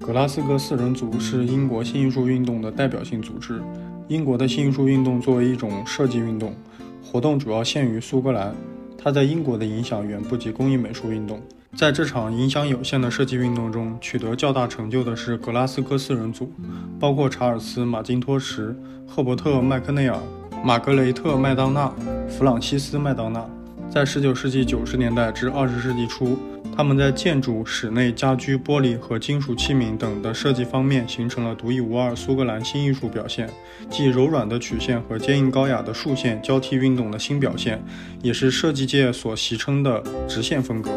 格拉斯哥四人组是英国新艺术运动的代表性组织。英国的新艺术运动作为一种设计运动，活动主要限于苏格兰。它在英国的影响远不及工艺美术运动。在这场影响有限的设计运动中，取得较大成就的是格拉斯哥四人组，包括查尔斯·马金托什、赫伯特·麦克内尔、玛格雷特·麦当娜、弗朗西斯·麦当娜。在19世纪90年代至20世纪初，他们在建筑、室内家居、玻璃和金属器皿等的设计方面形成了独一无二苏格兰新艺术表现，即柔软的曲线和坚硬高雅的竖线交替运动的新表现，也是设计界所习称的直线风格。